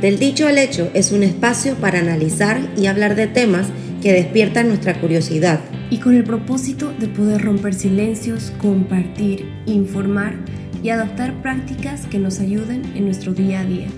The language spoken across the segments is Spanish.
Del dicho al hecho es un espacio para analizar y hablar de temas que despiertan nuestra curiosidad. Y con el propósito de poder romper silencios, compartir, informar y adoptar prácticas que nos ayuden en nuestro día a día.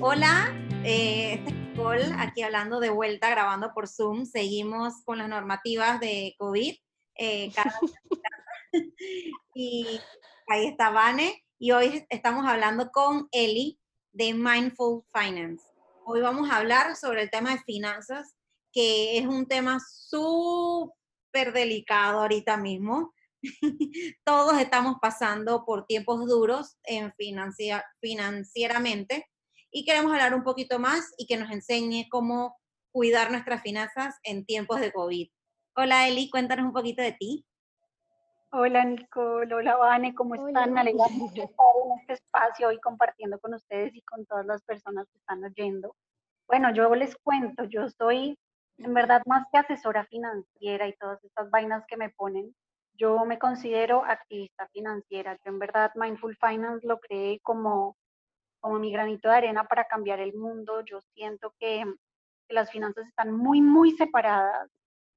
Hola, eh, este es Nicole, aquí hablando de vuelta, grabando por Zoom. Seguimos con las normativas de COVID. Eh, y ahí está Vane. Y hoy estamos hablando con Eli, de Mindful Finance. Hoy vamos a hablar sobre el tema de finanzas, que es un tema súper delicado ahorita mismo. Todos estamos pasando por tiempos duros en financieramente y queremos hablar un poquito más y que nos enseñe cómo cuidar nuestras finanzas en tiempos de COVID. Hola Eli, cuéntanos un poquito de ti. Hola Nicole, hola Vane, ¿cómo están? Me alegra mucho estar en este espacio hoy compartiendo con ustedes y con todas las personas que están oyendo. Bueno, yo les cuento, yo soy en verdad más que asesora financiera y todas estas vainas que me ponen, yo me considero activista financiera. Yo en verdad Mindful Finance lo creé como, como mi granito de arena para cambiar el mundo. Yo siento que, que las finanzas están muy, muy separadas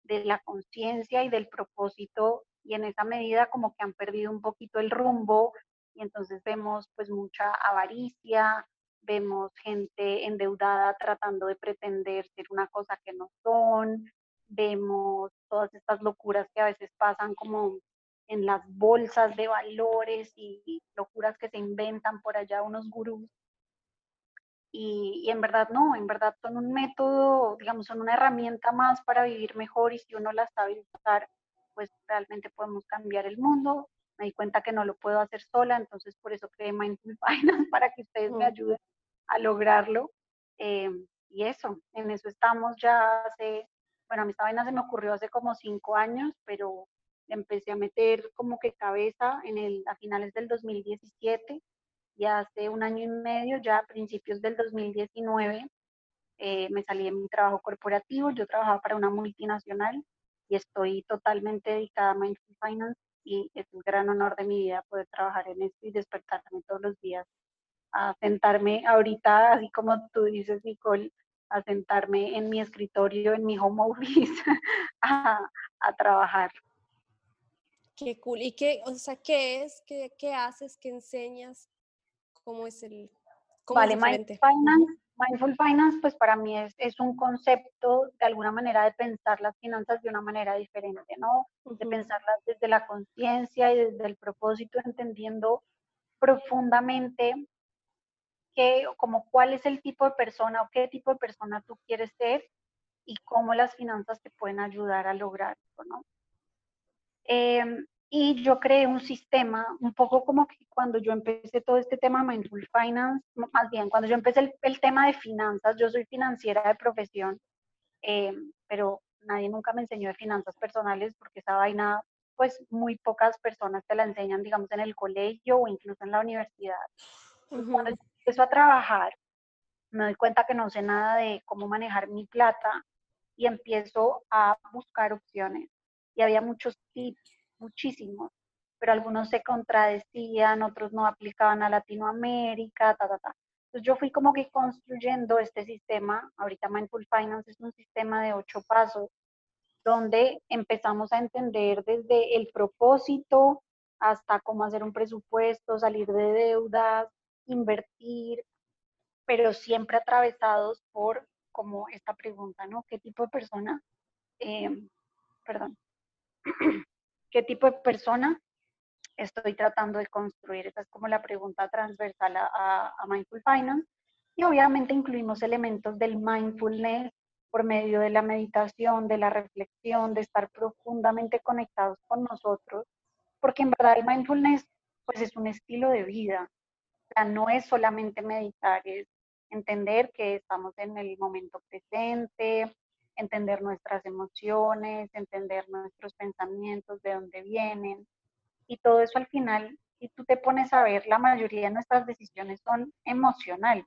de la conciencia y del propósito y en esa medida como que han perdido un poquito el rumbo y entonces vemos pues mucha avaricia, vemos gente endeudada tratando de pretender ser una cosa que no son, vemos todas estas locuras que a veces pasan como en las bolsas de valores y locuras que se inventan por allá unos gurús. Y, y, en verdad no, en verdad son un método, digamos, son una herramienta más para vivir mejor y si uno la sabe usar, pues realmente podemos cambiar el mundo. Me di cuenta que no lo puedo hacer sola, entonces por eso creé Mindful Finance para que ustedes me mm. ayuden a lograrlo. Eh, y eso, en eso estamos ya hace, bueno, a mí esta vaina se me ocurrió hace como cinco años, pero empecé a meter como que cabeza en el, a finales del 2017 y hace un año y medio, ya a principios del 2019, eh, me salí de mi trabajo corporativo, yo trabajaba para una multinacional y estoy totalmente dedicada a Mindful Finance y es un gran honor de mi vida poder trabajar en esto y despertarme todos los días a sentarme ahorita, así como tú dices, Nicole, a sentarme en mi escritorio, en mi home office, a, a trabajar. Qué cool. ¿Y qué, o sea, qué es? ¿Qué, qué haces? ¿Qué enseñas? ¿Cómo es el...? Cómo vale, Mindful Finance Mindful Finance, pues para mí es, es, un concepto de alguna manera de pensar las finanzas de una manera diferente, ¿no? De pensarlas desde la conciencia y desde el propósito, entendiendo profundamente que, como cuál es el tipo de persona o qué tipo de persona tú quieres ser y cómo las finanzas te pueden ayudar a lograrlo, ¿no? Eh, y yo creé un sistema, un poco como que cuando yo empecé todo este tema Mindful Finance, más bien cuando yo empecé el, tema de finanzas, yo soy financiera de profesión, eh, pero nadie nunca me enseñó de finanzas personales porque esa vaina, pues muy pocas personas te la enseñan, digamos, en el colegio o incluso en la universidad. Cuando empiezo a trabajar, me doy cuenta que no sé nada de cómo manejar mi plata y empiezo a buscar opciones. Y había muchos tips muchísimos, pero algunos se contradecían, otros no aplicaban a Latinoamérica, ta, ta, ta. Entonces yo fui como que construyendo este sistema, ahorita Mindful Finance es un sistema de ocho pasos, donde empezamos a entender desde el propósito hasta cómo hacer un presupuesto, salir de deudas, invertir, pero siempre atravesados por como esta pregunta, ¿no? ¿Qué tipo de persona? Eh, perdón. ¿Qué tipo de persona estoy tratando de construir? Esa es como la pregunta transversal a, Mindful Finance. Y obviamente incluimos elementos del mindfulness por medio de la meditación, de la reflexión, de estar profundamente conectados con nosotros, porque en verdad el mindfulness pues es un estilo de vida. O sea, no es solamente meditar, es entender que estamos en el momento presente, entender nuestras emociones, entender nuestros pensamientos, de dónde vienen. Y todo eso al final, si tú te pones a ver, la mayoría de nuestras decisiones son emocionales.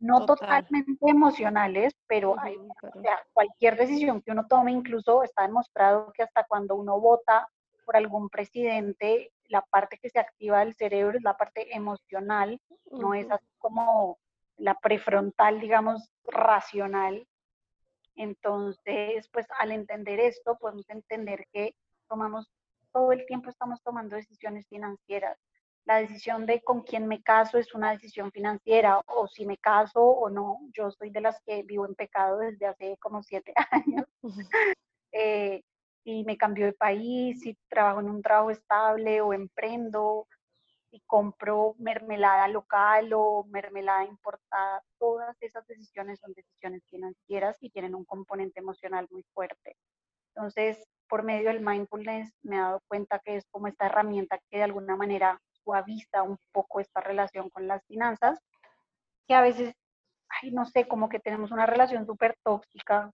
No totalmente emocionales, pero hay, cualquier decisión que uno tome, incluso está demostrado que hasta cuando uno vota por algún presidente, la parte que se activa del cerebro es la parte emocional, no es así como la prefrontal, digamos, racional. Entonces, pues al entender esto, podemos entender que tomamos, todo el tiempo estamos tomando decisiones financieras. La decisión de con quién me caso es una decisión financiera, o si me caso o no. Yo soy de las que vivo en pecado desde hace como siete años. eh, si me cambio de país, si trabajo en un trabajo estable o emprendo, si compro mermelada local o mermelada importada, todas esas decisiones son decisiones financieras y tienen un componente emocional muy fuerte. Entonces, por medio del mindfulness me he dado cuenta que es como esta herramienta que de alguna manera suaviza un poco esta relación con las finanzas, que a veces, ay, no sé, como que tenemos una relación súper tóxica,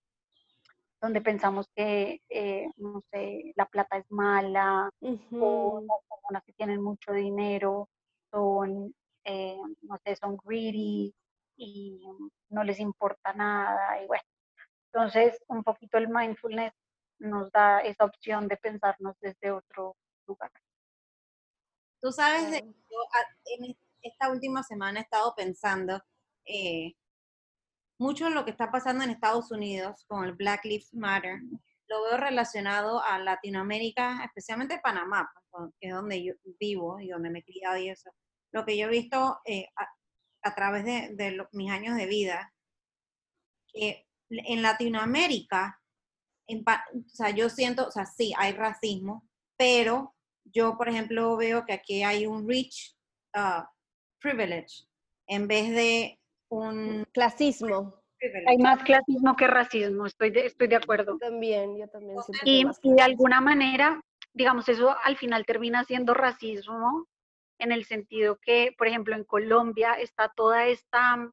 donde pensamos que, eh, no sé, la plata es mala, o las personas que tienen mucho dinero son, eh, no sé, son greedy y no les importa nada, y bueno. Entonces, un poquito el mindfulness nos da esa opción de pensarnos desde otro lugar. Tú sabes, de, yo en esta última semana he estado pensando eh, mucho en lo que está pasando en Estados Unidos con el Black Lives Matter. Lo veo relacionado a Latinoamérica, especialmente Panamá, pues, que es donde yo vivo y donde me he criado y eso. Lo que yo he visto eh, a, través de, mis años de vida, que en Latinoamérica, o sea, yo siento, o sea, sí, hay racismo, pero yo, por ejemplo, veo que aquí hay un rich uh, privilege en vez de un... Clasismo. Hay más clasismo que racismo, estoy de, estoy de acuerdo. También, yo también. Y, y de alguna manera, digamos, eso al final termina siendo racismo en el sentido que, por ejemplo, en Colombia está toda esta,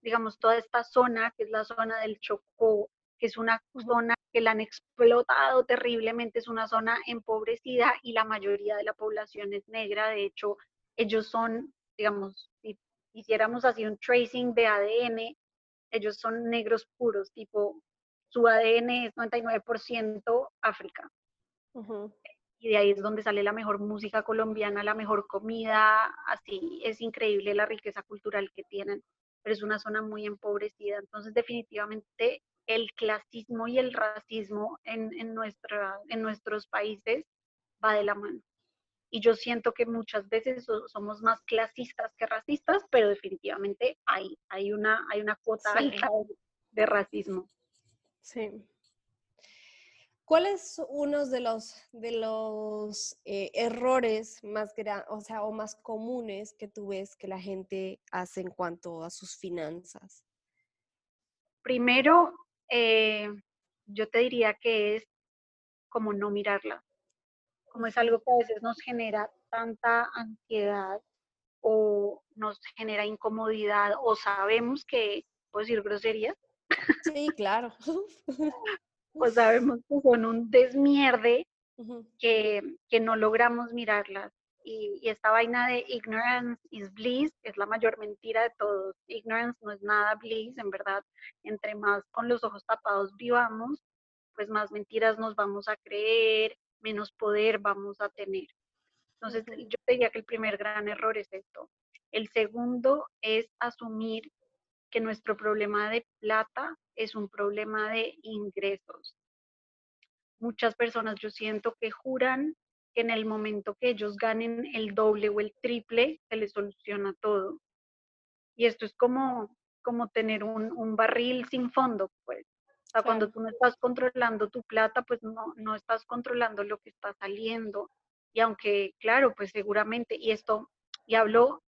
digamos, toda esta zona, que es la zona del Chocó, que es una zona que la han explotado terriblemente, es una zona empobrecida y la mayoría de la población es negra. De hecho, ellos son, digamos, si hiciéramos así un tracing de ADN, ellos son negros puros, tipo, su ADN es 99% África. Y de ahí es donde sale la mejor música colombiana, la mejor comida, así, es increíble la riqueza cultural que tienen, pero es una zona muy empobrecida. Entonces, definitivamente, el clasismo y el racismo en, en, nuestra, en nuestros países va de la mano. Y yo siento que muchas veces somos más clasistas que racistas, pero definitivamente hay, hay, una, hay una cuota alta de, racismo. Sí. ¿Cuál es uno de los, de los eh, errores más grandes, o sea, o más comunes que tú ves que la gente hace en cuanto a sus finanzas? Primero, eh, yo te diría que es como no mirarla. Como es algo que a veces nos genera tanta ansiedad o nos genera incomodidad o sabemos que, ¿puedo decir groserías? Sí, claro. o sabemos que son un desmierde que, que no logramos mirarlas y, esta vaina de ignorance is bliss es la mayor mentira de todos. Ignorance no es nada bliss, en verdad. Entre más con los ojos tapados vivamos, pues más mentiras nos vamos a creer, menos poder vamos a tener. Entonces, yo diría que el primer gran error es esto. El segundo es asumir que nuestro problema de plata es un problema de ingresos. Muchas personas yo siento que juran que en el momento que ellos ganen el doble o el triple, se les soluciona todo. Y esto es como, como tener un, un barril sin fondo, pues. O sea, cuando tú no estás controlando tu plata, pues no, no estás controlando lo que está saliendo. Y aunque, claro, pues seguramente, y esto, y hablo,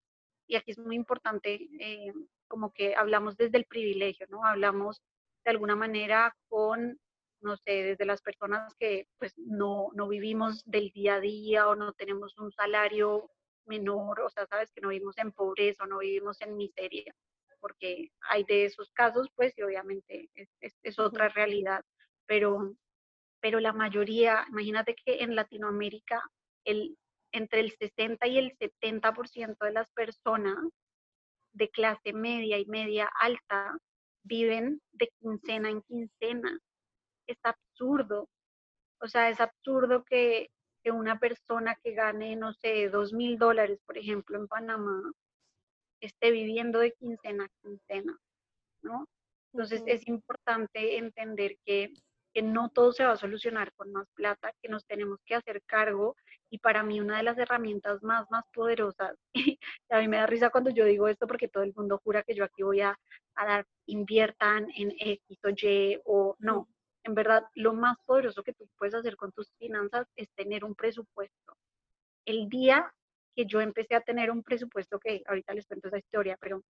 y aquí es muy importante, eh, como que hablamos desde el privilegio, ¿no? Hablamos de alguna manera con no sé, desde las personas que pues no, no vivimos del día a día o no tenemos un salario menor, o sea, sabes que no vivimos en pobreza o no vivimos en miseria, porque hay de esos casos, pues, y obviamente es, es, otra realidad, pero, pero la mayoría, imagínate que en Latinoamérica, el, entre el 60 y el 70% de las personas de clase media y media alta viven de quincena en quincena es absurdo. O sea, es absurdo que que una persona que gane, no sé, dos mil dólares, por ejemplo, en Panamá, esté viviendo de quincena a quincena, ¿no? Entonces es importante entender que, que no todo se va a solucionar con más plata, que nos tenemos que hacer cargo y para mí una de las herramientas más, más poderosas, y a mí me da risa cuando yo digo esto porque todo el mundo jura que yo aquí voy a, a dar, inviertan en X o Y o no, en verdad, lo más poderoso que tú puedes hacer con tus finanzas es tener un presupuesto. El día que yo empecé a tener un presupuesto, que ahorita les cuento esa historia, pero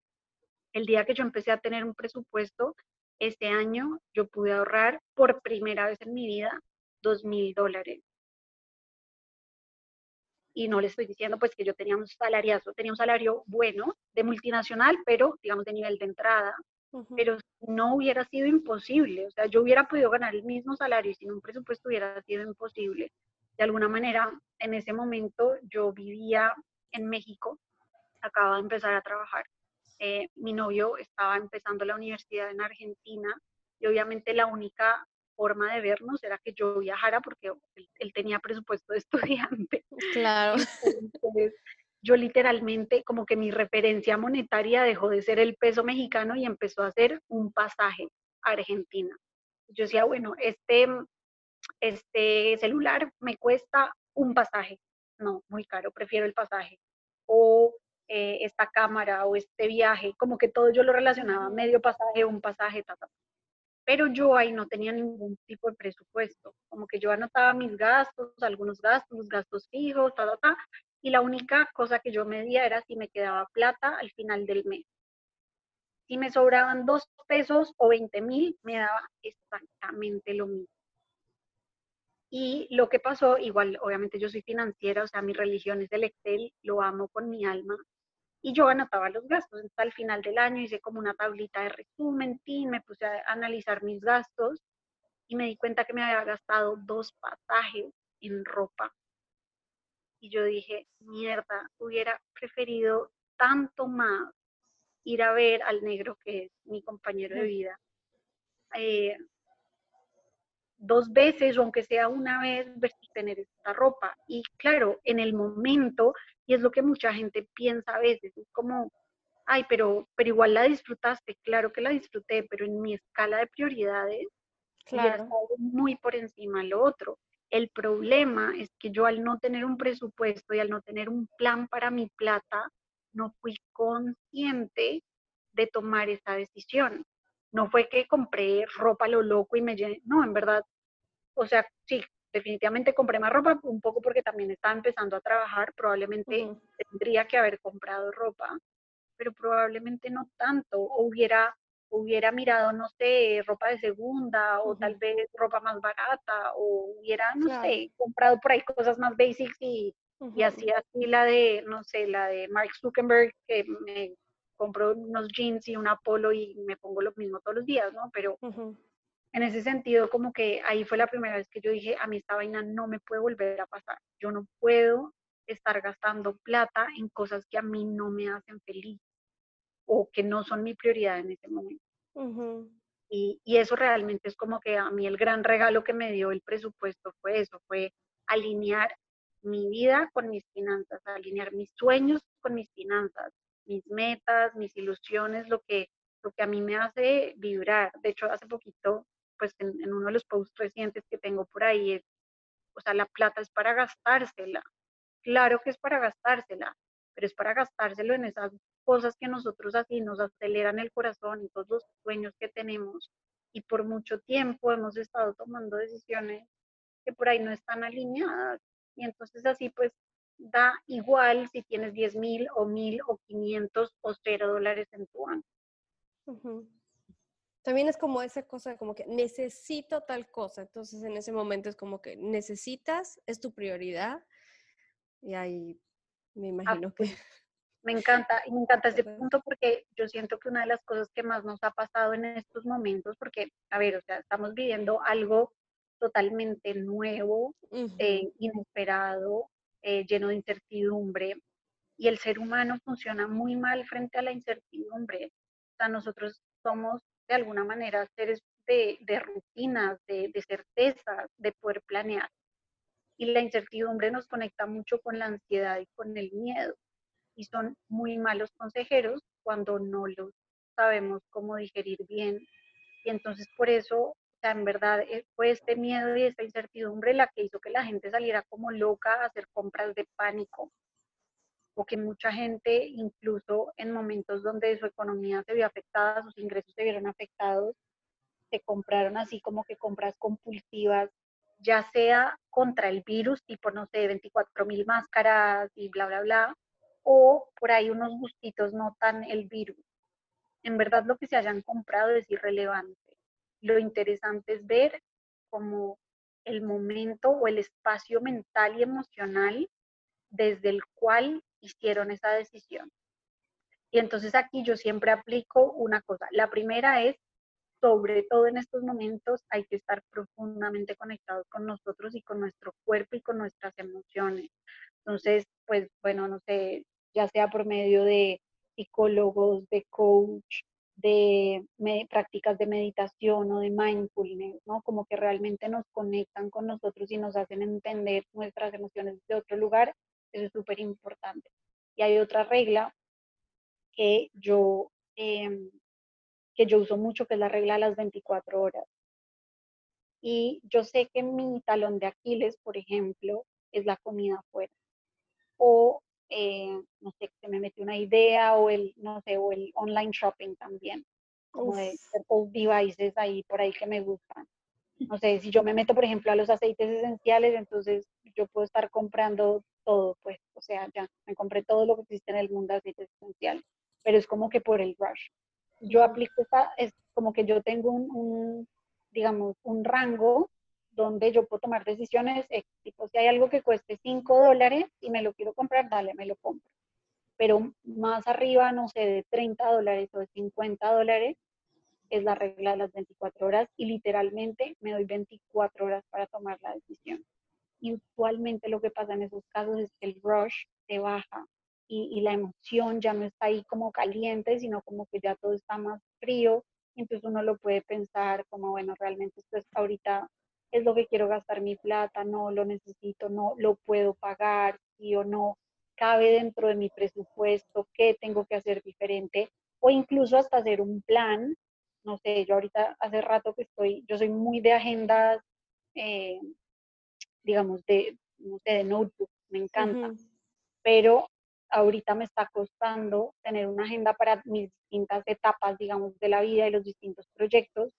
el día que yo empecé a tener un presupuesto, este año yo pude ahorrar por primera vez en mi vida dos mil dólares. Y no le estoy diciendo pues que yo tenía un salariazo, tenía un salario bueno de multinacional, pero digamos de nivel de entrada, pero no hubiera sido imposible, o sea, yo hubiera podido ganar el mismo salario y sin un presupuesto hubiera sido imposible. De alguna manera, en ese momento yo vivía en México, acababa de empezar a trabajar, eh, mi novio estaba empezando la universidad en Argentina y obviamente la única forma de vernos era que yo viajara porque él, tenía presupuesto de estudiante. Claro. Entonces, yo literalmente como que mi referencia monetaria dejó de ser el peso mexicano y empezó a ser un pasaje a Argentina. Yo decía, bueno, este, este celular me cuesta un pasaje. No, muy caro, prefiero el pasaje. O eh, esta cámara o este viaje, como que todo yo lo relacionaba, medio pasaje, un pasaje, ta, Pero yo ahí no tenía ningún tipo de presupuesto, como que yo anotaba mis gastos, algunos gastos, gastos fijos, ta, ta, ta, y la única cosa que yo medía era si me quedaba plata al final del mes. Si me sobraban dos pesos o 20 mil, me daba exactamente lo mismo. Y lo que pasó, igual, obviamente yo soy financiera, o sea, mi religión es el Excel, lo amo con mi alma. Y yo anotaba los gastos. Entonces, al final del año hice como una tablita de resumen, me puse a analizar mis gastos y me di cuenta que me había gastado dos pasajes en ropa y yo dije, mierda, hubiera preferido tanto más ir a ver al negro que es mi compañero de vida. Eh, dos veces o aunque sea una vez versus tener esta ropa. Y claro, en el momento, y es lo que mucha gente piensa a veces, es como, ay, pero, pero igual la disfrutaste, claro que la disfruté, pero en mi escala de prioridades, claro. muy por encima lo otro. El problema es que yo al no tener un presupuesto y al no tener un plan para mi plata, no fui consciente de tomar esa decisión. No fue que compré ropa a lo loco y me llené, no, en verdad, o sea, sí, definitivamente compré más ropa, un poco porque también estaba empezando a trabajar, probablemente tendría que haber comprado ropa, pero probablemente no tanto, o hubiera hubiera mirado, no sé, ropa de segunda o tal vez ropa más barata o hubiera, no sé, comprado por ahí cosas más basics y, y así así la de, no sé, la de Mark Zuckerberg que me compró unos jeans y una polo y me pongo lo mismo todos los días, ¿no? Pero en ese sentido como que ahí fue la primera vez que yo dije, a mí esta vaina no me puede volver a pasar. Yo no puedo estar gastando plata en cosas que a mí no me hacen feliz o que no son mi prioridad en ese momento. y, y, eso realmente es como que a mí el gran regalo que me dio el presupuesto fue eso, fue alinear mi vida con mis finanzas, alinear mis sueños con mis finanzas, mis metas, mis ilusiones, lo que, lo que a mí me hace vibrar. De hecho, hace poquito, pues en, uno de los posts recientes que tengo por ahí, es, o sea, la plata es para gastársela. Claro que es para gastársela, pero es para gastárselo en esas cosas que nosotros así nos aceleran el corazón y todos los sueños que tenemos. Y por mucho tiempo hemos estado tomando decisiones que por ahí no están alineadas. Y entonces así pues da igual si tienes 10 mil o mil o 500 o cero dólares en tu banco. También es como esa cosa, como que necesito tal cosa. Entonces en ese momento es como que necesitas, es tu prioridad. Y ahí me ah, imagino que... Pues, me encanta, y me encanta este punto porque yo siento que una de las cosas que más nos ha pasado en estos momentos, porque, a ver, o sea, estamos viviendo algo totalmente nuevo, eh, inesperado, eh, lleno de incertidumbre, y el ser humano funciona muy mal frente a la incertidumbre. O sea, nosotros somos de alguna manera seres de, rutinas, de, de certezas, de poder planear. Y la incertidumbre nos conecta mucho con la ansiedad y con el miedo. Y son muy malos consejeros cuando no los sabemos cómo digerir bien. Y entonces por eso, en verdad eh, fue este miedo y esta incertidumbre la que hizo que la gente saliera como loca a hacer compras de pánico. O que mucha gente, incluso en momentos donde su economía se vio afectada, sus ingresos se vieron afectados, se compraron así como que compras compulsivas, ya sea contra el virus, tipo, no sé, 24 mil máscaras y bla, bla, bla, o por ahí unos gustitos no tan el virus. En verdad lo que se hayan comprado es irrelevante. Lo interesante es ver como el momento o el espacio mental y emocional desde el cual hicieron esa decisión. Y entonces aquí yo siempre aplico una cosa. La primera es, sobre todo en estos momentos, hay que estar profundamente conectados con nosotros y con nuestro cuerpo y con nuestras emociones. Entonces, pues bueno, no sé, ya sea por medio de psicólogos, de coach, de prácticas de meditación o de mindfulness, ¿no? Como que realmente nos conectan con nosotros y nos hacen entender nuestras emociones de otro lugar, eso es súper importante. Y hay otra regla que yo, em, que yo uso mucho, que es la regla de las 24 horas. Y yo sé que mi talón de Aquiles, por ejemplo, es la comida afuera. O eh, no sé, se me metió una idea o el, no sé, o el online shopping también, como de ciertos devices ahí por ahí que me gustan. No sé, si yo me meto, por ejemplo, a los aceites esenciales, entonces yo puedo estar comprando todo, pues, o sea, ya me compré todo lo que existe en el mundo de aceites esenciales, pero es como que por el rush. Yo aplico esta, es como que yo tengo un, un digamos, un rango donde yo puedo tomar decisiones, tipo, si hay algo que cueste 5 dólares y me lo quiero comprar, dale, me lo compro. Pero más arriba, no sé, de 30 dólares o de 50 dólares, es la regla de las 24 horas y literalmente me doy 24 horas para tomar la decisión. Y usualmente lo que pasa en esos casos es que el rush se baja y, y la emoción ya no está ahí como caliente, sino como que ya todo está más frío. Entonces uno lo puede pensar como, bueno, realmente esto está ahorita es lo que quiero gastar mi plata, no lo necesito, no lo puedo pagar, sí o no, cabe dentro de mi presupuesto, qué tengo que hacer diferente, o incluso hasta hacer un plan. No sé, yo ahorita hace rato que estoy, yo soy muy de agendas, eh, digamos, de, no sé, de notebook, me encanta, pero ahorita me está costando tener una agenda para mis distintas etapas, digamos, de la vida y los distintos proyectos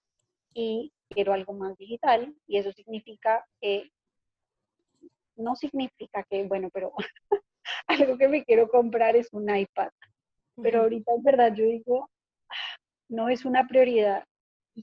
y quiero algo más digital y eso significa que, no significa que, bueno, pero algo que me quiero comprar es un iPad. Pero ahorita en verdad yo digo, no es una prioridad.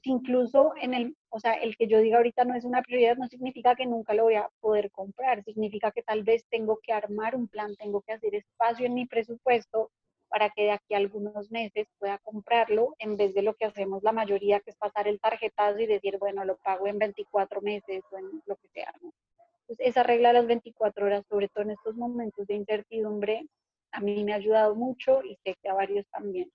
Incluso en el, o sea, el que yo diga ahorita no es una prioridad no significa que nunca lo voy a poder comprar, significa que tal vez tengo que armar un plan, tengo que hacer espacio en mi presupuesto para que de aquí a algunos meses pueda comprarlo en vez de lo que hacemos la mayoría, que es pasar el tarjetazo y decir, bueno, lo pago en 24 meses o en lo que sea. Entonces, esa regla de las 24 horas, sobre todo en estos momentos de incertidumbre, a mí me ha ayudado mucho y sé que a varios también.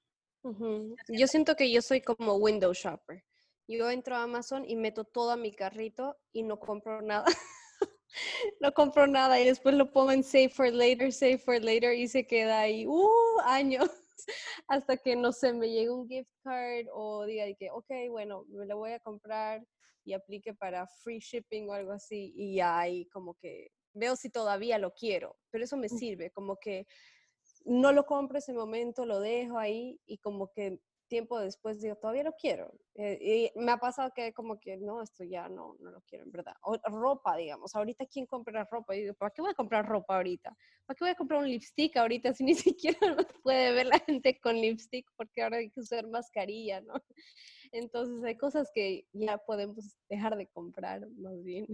Yo siento que yo soy como window shopper. Yo entro a Amazon y meto todo a mi carrito y no compro nada. no compro nada y después lo pongo en save for later, save for later y se queda ahí uh, años hasta que no sé, me llegue un gift card o diga que, ok, bueno, me lo voy a comprar y aplique para free shipping o algo así y ya ahí como que veo si todavía lo quiero, pero eso me sirve, como que no lo compro ese momento, lo dejo ahí y como que tiempo después digo, todavía lo quiero. Eh, y me ha pasado que como que no, esto ya no, no lo quiero en verdad. O, ropa, digamos, ahorita ¿quién compra ropa? Y digo, ¿para qué voy a comprar ropa ahorita? ¿Para qué voy a comprar un lipstick ahorita si ni siquiera puede ver la gente con lipstick porque ahora hay que usar mascarilla, ¿no? Entonces hay cosas que ya podemos dejar de comprar más bien.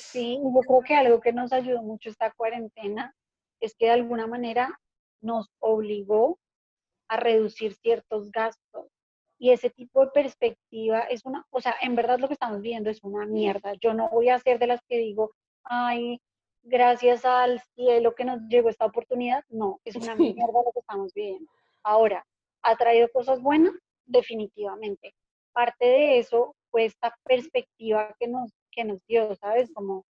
Sí, yo creo que algo que nos ayudó mucho esta cuarentena es que de alguna manera nos obligó a reducir ciertos gastos. Y ese tipo de perspectiva es una, o sea, en verdad lo que estamos viendo es una mierda. Yo no voy a ser de las que digo, ay, gracias al cielo que nos llegó esta oportunidad. No, es una mierda lo que estamos viviendo. Ahora, ¿ha traído cosas buenas? Definitivamente. Parte de eso fue esta perspectiva que nos, que nos dio, ¿sabes? Como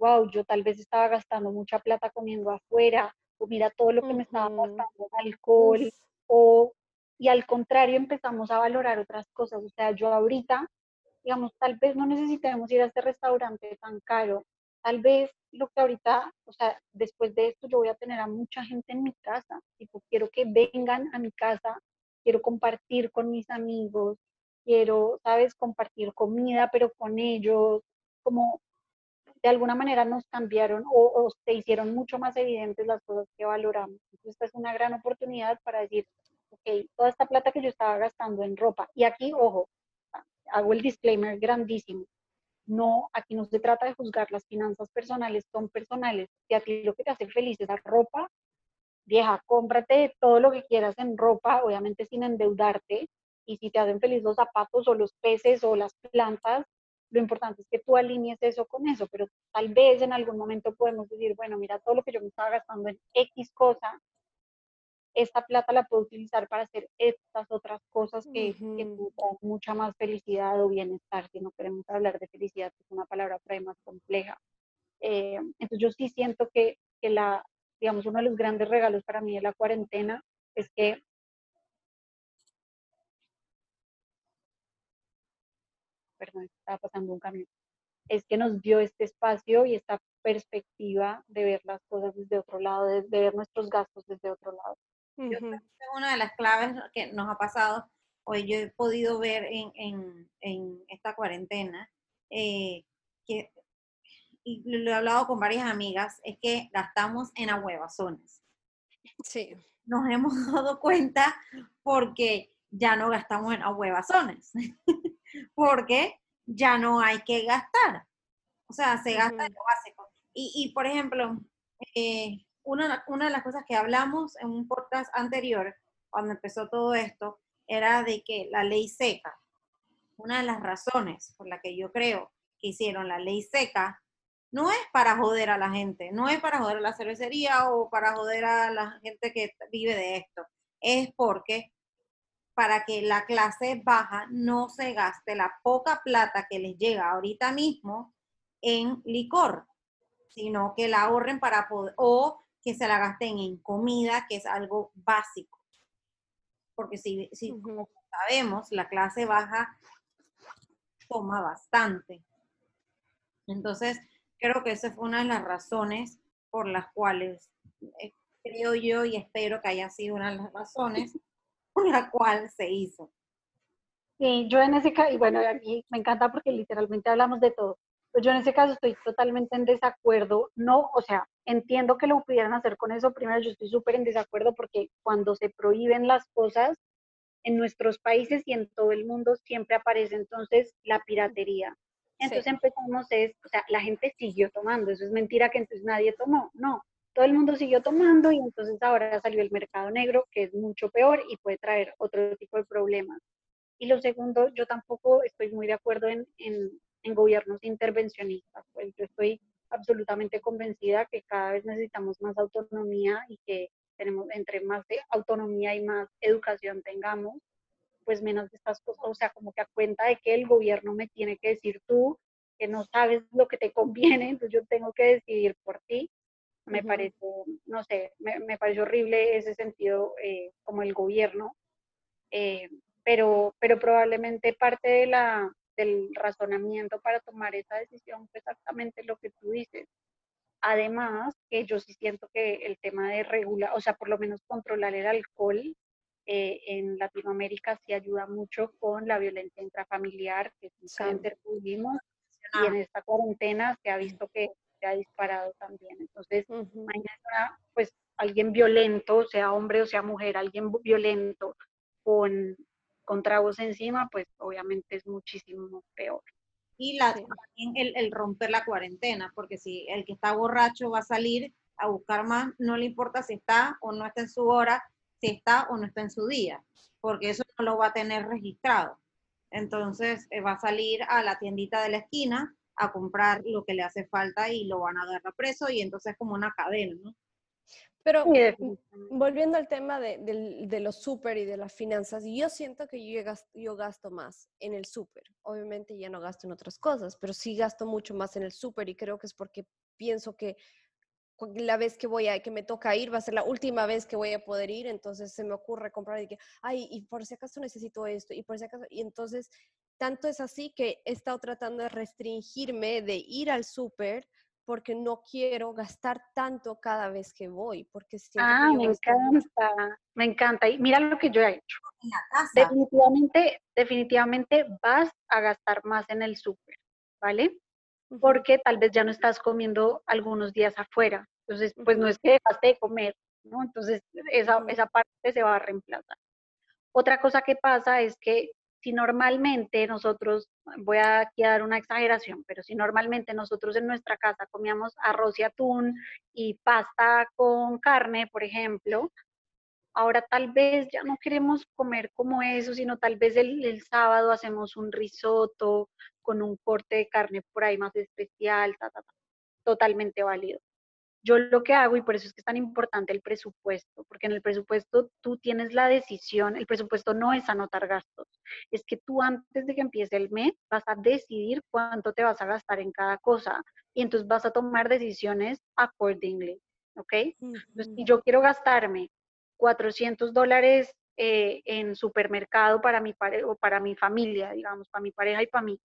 wow, yo tal vez estaba gastando mucha plata comiendo afuera, o mira todo lo que me estaba en alcohol, o, y al contrario empezamos a valorar otras cosas. O sea, yo ahorita, digamos, tal vez no necesitemos ir a este restaurante tan caro, tal vez lo que ahorita, o sea, después de esto yo voy a tener a mucha gente en mi casa, tipo, quiero que vengan a mi casa, quiero compartir con mis amigos, quiero, sabes, compartir comida, pero con ellos, como de alguna manera nos cambiaron o, se hicieron mucho más evidentes las cosas que valoramos. Entonces, esta es una gran oportunidad para decir, ok, toda esta plata que yo estaba gastando en ropa, y aquí, ojo, hago el disclaimer grandísimo, no, aquí no se trata de juzgar las finanzas personales, son personales. Si a ti lo que te hace feliz es la ropa, vieja, cómprate todo lo que quieras en ropa, obviamente sin endeudarte, y si te hacen feliz los zapatos o los peces o las plantas, lo importante es que tú alinees eso con eso, pero tal vez en algún momento podemos decir, bueno, mira, todo lo que yo me estaba gastando en X cosa, esta plata la puedo utilizar para hacer estas otras cosas que, que traen mucha más felicidad o bienestar, si no queremos hablar de felicidad, que es una palabra por ahí más compleja. Eh, entonces yo sí siento que, que la, digamos, uno de los grandes regalos para mí de la cuarentena es que perdón, estaba pasando un cambio, es que nos dio este espacio y esta perspectiva de ver las cosas desde otro lado, de, ver nuestros gastos desde otro lado. una de las claves que nos ha pasado, hoy yo he podido ver en, en, esta cuarentena, eh, que, y lo he hablado con varias amigas, es que gastamos en ahuevazones. Sí. Nos hemos dado cuenta porque ya no gastamos en ahuevazones. Porque ya no hay que gastar. O sea, se gasta en lo básico. Y, por ejemplo, eh, una, una, de las cosas que hablamos en un podcast anterior, cuando empezó todo esto, era de que la ley seca, una de las razones por la que yo creo que hicieron la ley seca, no es para joder a la gente, no es para joder a la cervecería o para joder a la gente que vive de esto, es porque para que la clase baja no se gaste la poca plata que les llega ahorita mismo en licor, sino que la ahorren para poder, o que se la gasten en comida, que es algo básico. Porque si, si como sabemos, la clase baja toma bastante. Entonces, creo que esa fue una de las razones por las cuales eh, creo yo y espero que haya sido una de las razones la cual se hizo. Sí, yo en ese caso, y bueno, a mí me encanta porque literalmente hablamos de todo, pero yo en ese caso estoy totalmente en desacuerdo, no, o sea, entiendo que lo pudieran hacer con eso, primero yo estoy súper en desacuerdo porque cuando se prohíben las cosas en nuestros países y en todo el mundo siempre aparece entonces la piratería. Entonces empezamos es, o sea, la gente siguió tomando, eso es mentira que entonces nadie tomó, no, todo el mundo siguió tomando y entonces ahora salió el mercado negro, que es mucho peor y puede traer otro tipo de problemas. Y lo segundo, yo tampoco estoy muy de acuerdo en, en, en gobiernos intervencionistas, pues yo estoy absolutamente convencida que cada vez necesitamos más autonomía y que tenemos entre más de autonomía y más educación tengamos, pues menos de estas cosas, o sea, como que a cuenta de que el gobierno me tiene que decir tú que no sabes lo que te conviene, entonces yo tengo que decidir por ti me parece, no sé, me, me, parece horrible ese sentido eh, como el gobierno, eh, pero, pero probablemente parte de la, del razonamiento para tomar esa decisión fue exactamente lo que tú dices. Además, que yo sí siento que el tema de regular, o sea, por lo menos controlar el alcohol eh, en Latinoamérica sí ayuda mucho con la violencia intrafamiliar, que es un cáncer que vivimos, y en esta cuarentena se ha visto que se ha disparado también. Entonces, mañana, pues alguien violento, sea hombre o sea mujer, alguien violento con, con tragos encima, pues obviamente es muchísimo peor. Y la, también el, el, romper la cuarentena, porque si el que está borracho va a salir a buscar más, no le importa si está o no está en su hora, si está o no está en su día, porque eso no lo va a tener registrado. Entonces eh, va a salir a la tiendita de la esquina a comprar lo que le hace falta y lo van a agarrar preso y entonces es como una cadena, ¿no? Pero volviendo al tema de, de, los súper y de las finanzas, yo siento que yo gasto, yo gasto más en el súper. Obviamente ya no gasto en otras cosas, pero sí gasto mucho más en el súper y creo que es porque pienso que la vez que voy a, que me toca ir, va a ser la última vez que voy a poder ir, entonces se me ocurre comprar y que, ay, y por si acaso necesito esto, y por si acaso, y entonces, tanto es así que he estado tratando de restringirme de ir al súper porque no quiero gastar tanto cada vez que voy, porque Ah, me encanta, me encanta. Y mira lo que yo he hecho. Definitivamente, definitivamente vas a gastar más en el súper, ¿vale? Porque tal vez ya no estás comiendo algunos días afuera. Entonces, pues no es que dejaste de comer, ¿no? Entonces, esa, esa parte se va a reemplazar. Otra cosa que pasa es que si normalmente nosotros, voy a aquí a dar una exageración, pero si normalmente nosotros en nuestra casa comíamos arroz y atún y pasta con carne, por ejemplo, ahora tal vez ya no queremos comer como eso, sino tal vez el, el sábado hacemos un risotto con un corte de carne por ahí más especial, totalmente válido. Yo lo que hago, y por eso es que es tan importante el presupuesto, porque en el presupuesto tú tienes la decisión, el presupuesto no es anotar gastos, es que tú antes de que empiece el mes vas a decidir cuánto te vas a gastar en cada cosa y entonces vas a tomar decisiones accordingly, ¿ok? Entonces, si yo quiero gastarme 400 dólares eh, en supermercado para mi, o para mi familia, digamos, para mi pareja y para mí,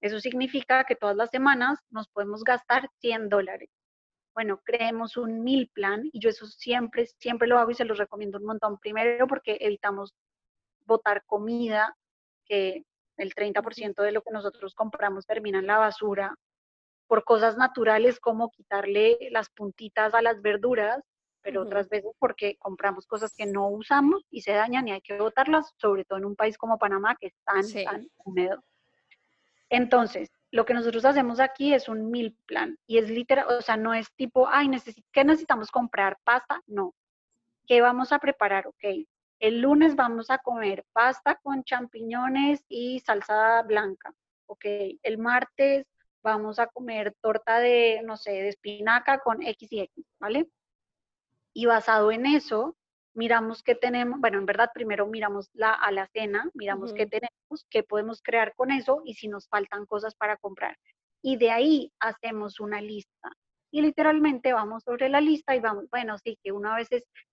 eso significa que todas las semanas nos podemos gastar 100 dólares. Bueno, creemos un mil plan y yo eso siempre, siempre lo hago y se los recomiendo un montón. Primero porque evitamos botar comida, que el 30% de lo que nosotros compramos termina en la basura, por cosas naturales como quitarle las puntitas a las verduras, pero otras veces porque compramos cosas que no usamos y se dañan y hay que botarlas, sobre todo en un país como Panamá que es tan, tan húmedo. Entonces, lo que nosotros hacemos aquí es un meal plan y es literal, o sea, no es tipo, ay, ¿qué necesitamos comprar? ¿Pasta? No. ¿Qué vamos a preparar? Ok. El lunes vamos a comer pasta con champiñones y salsa blanca. Ok. El martes vamos a comer torta de, no sé, de espinaca con X y X, ¿vale? Y basado en eso, miramos qué tenemos, bueno, en verdad primero miramos la alacena, miramos qué tenemos, qué podemos crear con eso y si nos faltan cosas para comprar. Y de ahí hacemos una lista. Y literalmente vamos sobre la lista y vamos, bueno, sí, que una vez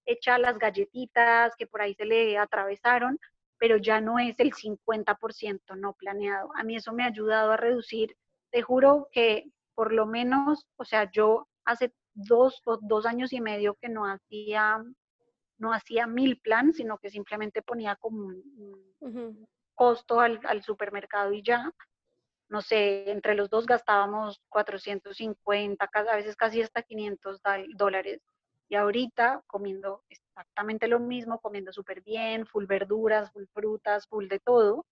echa las galletitas que por ahí se le atravesaron, pero ya no es el 50% no planeado. A mí eso me ha ayudado a reducir, te juro que por lo menos, o sea, yo hace dos, dos años y medio que no hacía no hacía mil plan, sino que simplemente ponía como un, costo al, supermercado y ya. No sé, entre los dos gastábamos 450, a veces casi hasta 500 dólares. Y ahorita comiendo exactamente lo mismo, comiendo súper bien, full verduras, full frutas, full de todo.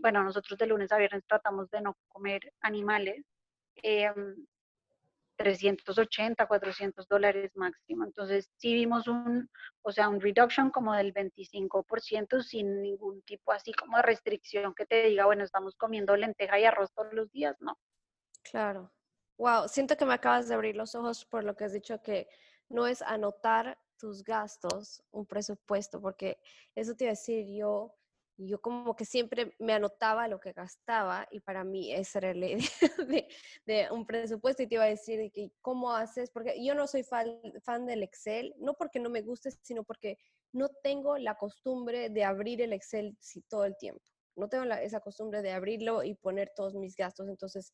Bueno, nosotros de lunes a viernes tratamos de no comer animales. Em, 380, 400 dólares máximo. Entonces, sí vimos un, o sea, un reduction como del 25% sin ningún tipo así como de restricción que te diga, bueno, estamos comiendo lenteja y arroz todos los días, no. Claro. Wow, siento que me acabas de abrir los ojos por lo que has dicho que no es anotar tus gastos, un presupuesto, porque eso te iba a decir yo, yo como que siempre me anotaba lo que gastaba y para mí esa era la idea de, un presupuesto y te iba a decir que cómo haces, porque yo no soy fan, fan del Excel, no porque no me guste, sino porque no tengo la costumbre de abrir el Excel todo el tiempo. No tengo esa costumbre de abrirlo y poner todos mis gastos. Entonces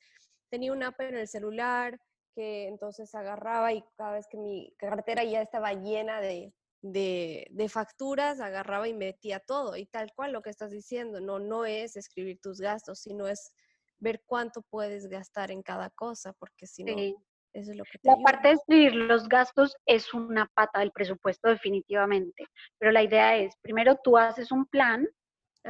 tenía una app en el celular que entonces agarraba y cada vez que mi cartera ya estaba llena de, de, facturas, agarraba y metía todo. Y tal cual lo que estás diciendo, no, no es escribir tus gastos, sino es ver cuánto puedes gastar en cada cosa, porque si no, eso es lo que te La parte de escribir los gastos es una pata del presupuesto definitivamente, pero la idea es, primero tú haces un plan,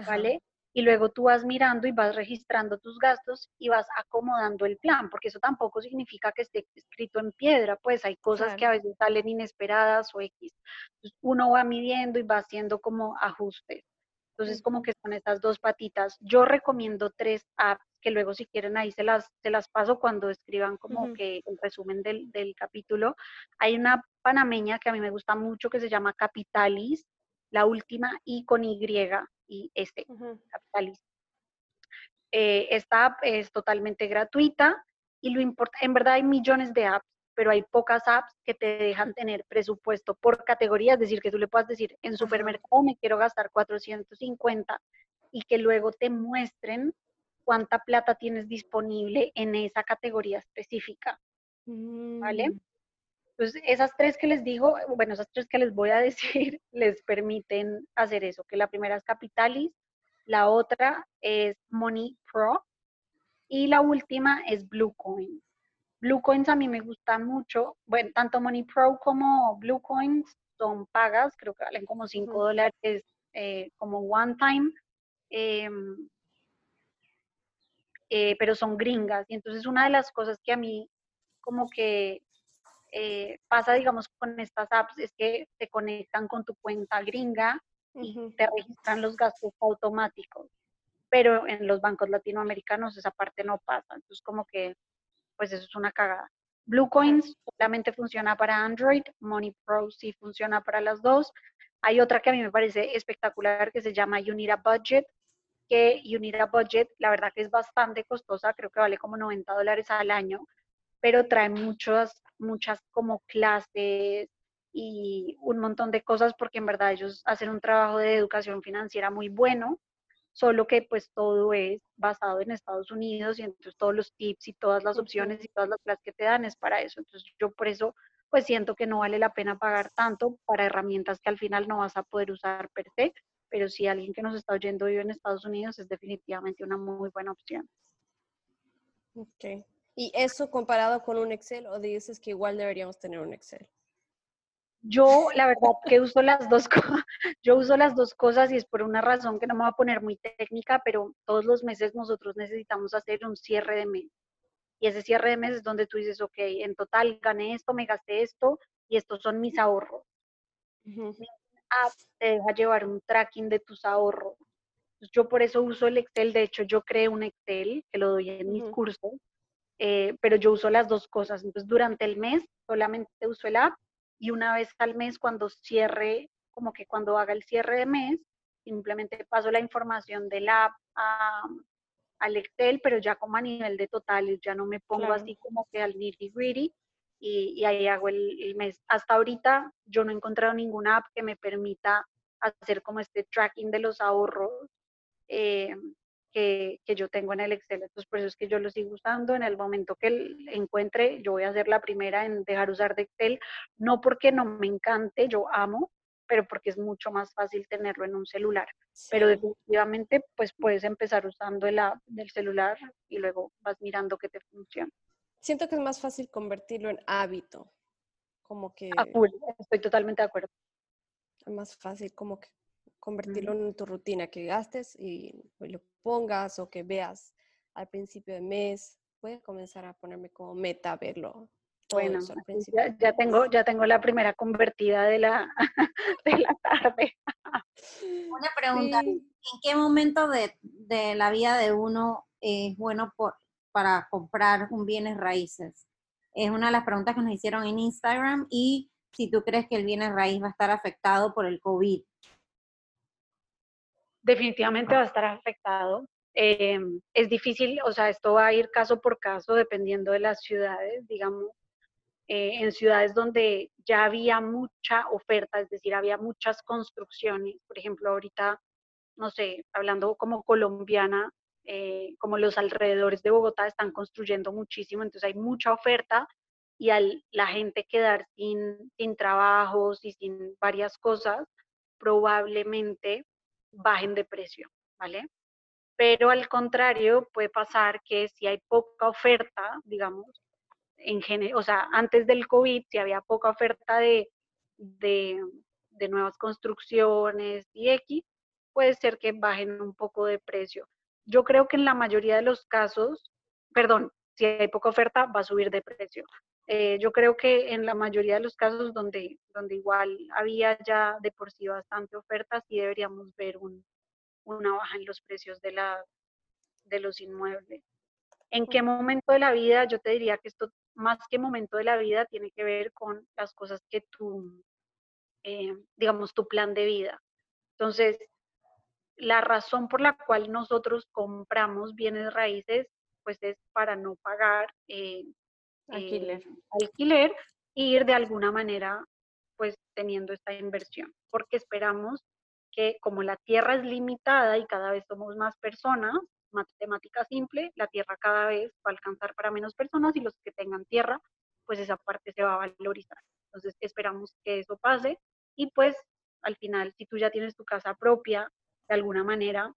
¿vale? Y luego tú vas mirando y vas registrando tus gastos y vas acomodando el plan, porque eso tampoco significa que esté escrito en piedra, pues hay cosas que a veces salen inesperadas o X. Entonces uno va midiendo y va haciendo como ajustes. Entonces, como que son estas dos patitas. Yo recomiendo tres apps que luego si quieren ahí se las, se las paso cuando escriban como que el resumen del, del capítulo. Hay una panameña que a mí me gusta mucho que se llama Capitalis, la última I con Y y este, capitalista. Eh, esta app es totalmente gratuita y lo importa, en verdad hay millones de apps, pero hay pocas apps que te dejan tener presupuesto por categoría, es decir, que tú le puedas decir, en supermercado me quiero gastar 450 y que luego te muestren cuánta plata tienes disponible en esa categoría específica. ¿Vale? Mm. Entonces, esas tres que les digo, bueno, esas tres que les voy a decir, les permiten hacer eso, que la primera es Capitalis, la otra es Money Pro y la última es Blue Coins. Blue Coins a mí me gusta mucho, bueno, tanto Money Pro como Blue Coins son pagas, creo que valen como 5 dólares eh, como one time, em, eh, pero son gringas. Y entonces una de las cosas que a mí como que eh, pasa, digamos, con estas apps es que te conectan con tu cuenta gringa y te registran los gastos automáticos. Pero en los bancos latinoamericanos esa parte no pasa. Entonces, como que, pues eso es una cagada. Bluecoins solamente funciona para Android, Money Pro sí funciona para las dos. Hay otra que a mí me parece espectacular que se llama Unira Budget, que Unira Budget, la verdad que es bastante costosa, creo que vale como 90 dólares al año, pero trae muchas, muchas como clases y un montón de cosas porque en verdad ellos hacen un trabajo de educación financiera muy bueno, solo que pues todo es basado en Estados Unidos y entonces todos los tips y todas las opciones y todas las clases que te dan es para eso. Entonces yo por eso pues siento que no vale la pena pagar tanto para herramientas que al final no vas a poder usar per se, pero si alguien que nos está oyendo vive en Estados Unidos es definitivamente una muy buena opción. Ok. ¿Y eso comparado con un Excel o dices que igual deberíamos tener un Excel? Yo, la verdad, que uso las dos cosas. Yo uso las dos cosas y es por una razón que no me voy a poner muy técnica, pero todos los meses nosotros necesitamos hacer un cierre de mes. Y ese cierre de mes es donde tú dices, ok, en total gané esto, me gasté esto y estos son mis ahorros. Uh app te deja llevar un tracking de tus ahorros. Yo por eso uso el Excel. De hecho, yo creé un Excel que lo doy en mis cursos eh, pero yo uso las dos cosas. Entonces, durante el mes solamente uso el app y una vez al mes cuando cierre, como que cuando haga el cierre de mes, simplemente paso la información del app al Excel, pero ya como a nivel de totales, ya no me pongo así como que al nitty gritty y, y ahí hago el, el, mes. Hasta ahorita yo no he encontrado ninguna app que me permita hacer como este tracking de los ahorros. Eh, que, yo tengo en el Excel. Entonces, por eso es que yo lo sigo usando. En el momento que encuentre, yo voy a ser la primera en dejar usar de Excel, no porque no me encante, yo amo, pero porque es mucho más fácil tenerlo en un celular. Pero definitivamente, pues puedes empezar usando el app del celular y luego vas mirando que te funciona. Siento que es más fácil convertirlo en hábito, como que... estoy totalmente de acuerdo. Es más fácil como que convertirlo en tu rutina, que gastes y lo pongas o que veas al principio de mes. Voy comenzar a ponerme como meta verlo. Bueno, ya, tengo, ya tengo la primera convertida de la, de la tarde. Una pregunta, ¿en qué momento de, la vida de uno es bueno para comprar un bienes raíces? Es una de las preguntas que nos hicieron en Instagram y si tú crees que el bienes raíz va a estar afectado por el COVID definitivamente va a estar afectado. Em, es difícil, o sea, esto va a ir caso por caso dependiendo de las ciudades, digamos, eh, en ciudades donde ya había mucha oferta, es decir, había muchas construcciones, por ejemplo, ahorita, no sé, hablando como colombiana, eh, como los alrededores de Bogotá están construyendo muchísimo, entonces hay mucha oferta y al la gente quedar sin, sin trabajos y sin varias cosas, probablemente bajen de precio, ¿vale? Pero al contrario, puede pasar que si hay poca oferta, digamos, en o sea, antes del COVID, si había poca oferta de, de, de nuevas construcciones y X, puede ser que bajen un poco de precio. Yo creo que en la mayoría de los casos, perdón, si hay poca oferta, va a subir de precio. Eh, yo creo que en la mayoría de los casos donde, donde igual había ya de por sí bastante oferta, sí deberíamos ver una baja en los precios de, la, de los inmuebles. ¿En qué momento de la vida? Yo te diría que esto, más que momento de la vida, tiene que ver con las cosas que tú, eh, digamos, tu plan de vida. Entonces, la razón por la cual nosotros compramos bienes raíces pues es para no pagar eh, alquiler. Eh, alquiler e ir de alguna manera pues teniendo esta inversión, porque esperamos que como la tierra es limitada y cada vez somos más personas, matemática simple, la tierra cada vez va a alcanzar para menos personas y los que tengan tierra, pues esa parte se va a valorizar. Entonces esperamos que eso pase y pues al final, si tú ya tienes tu casa propia, de alguna manera,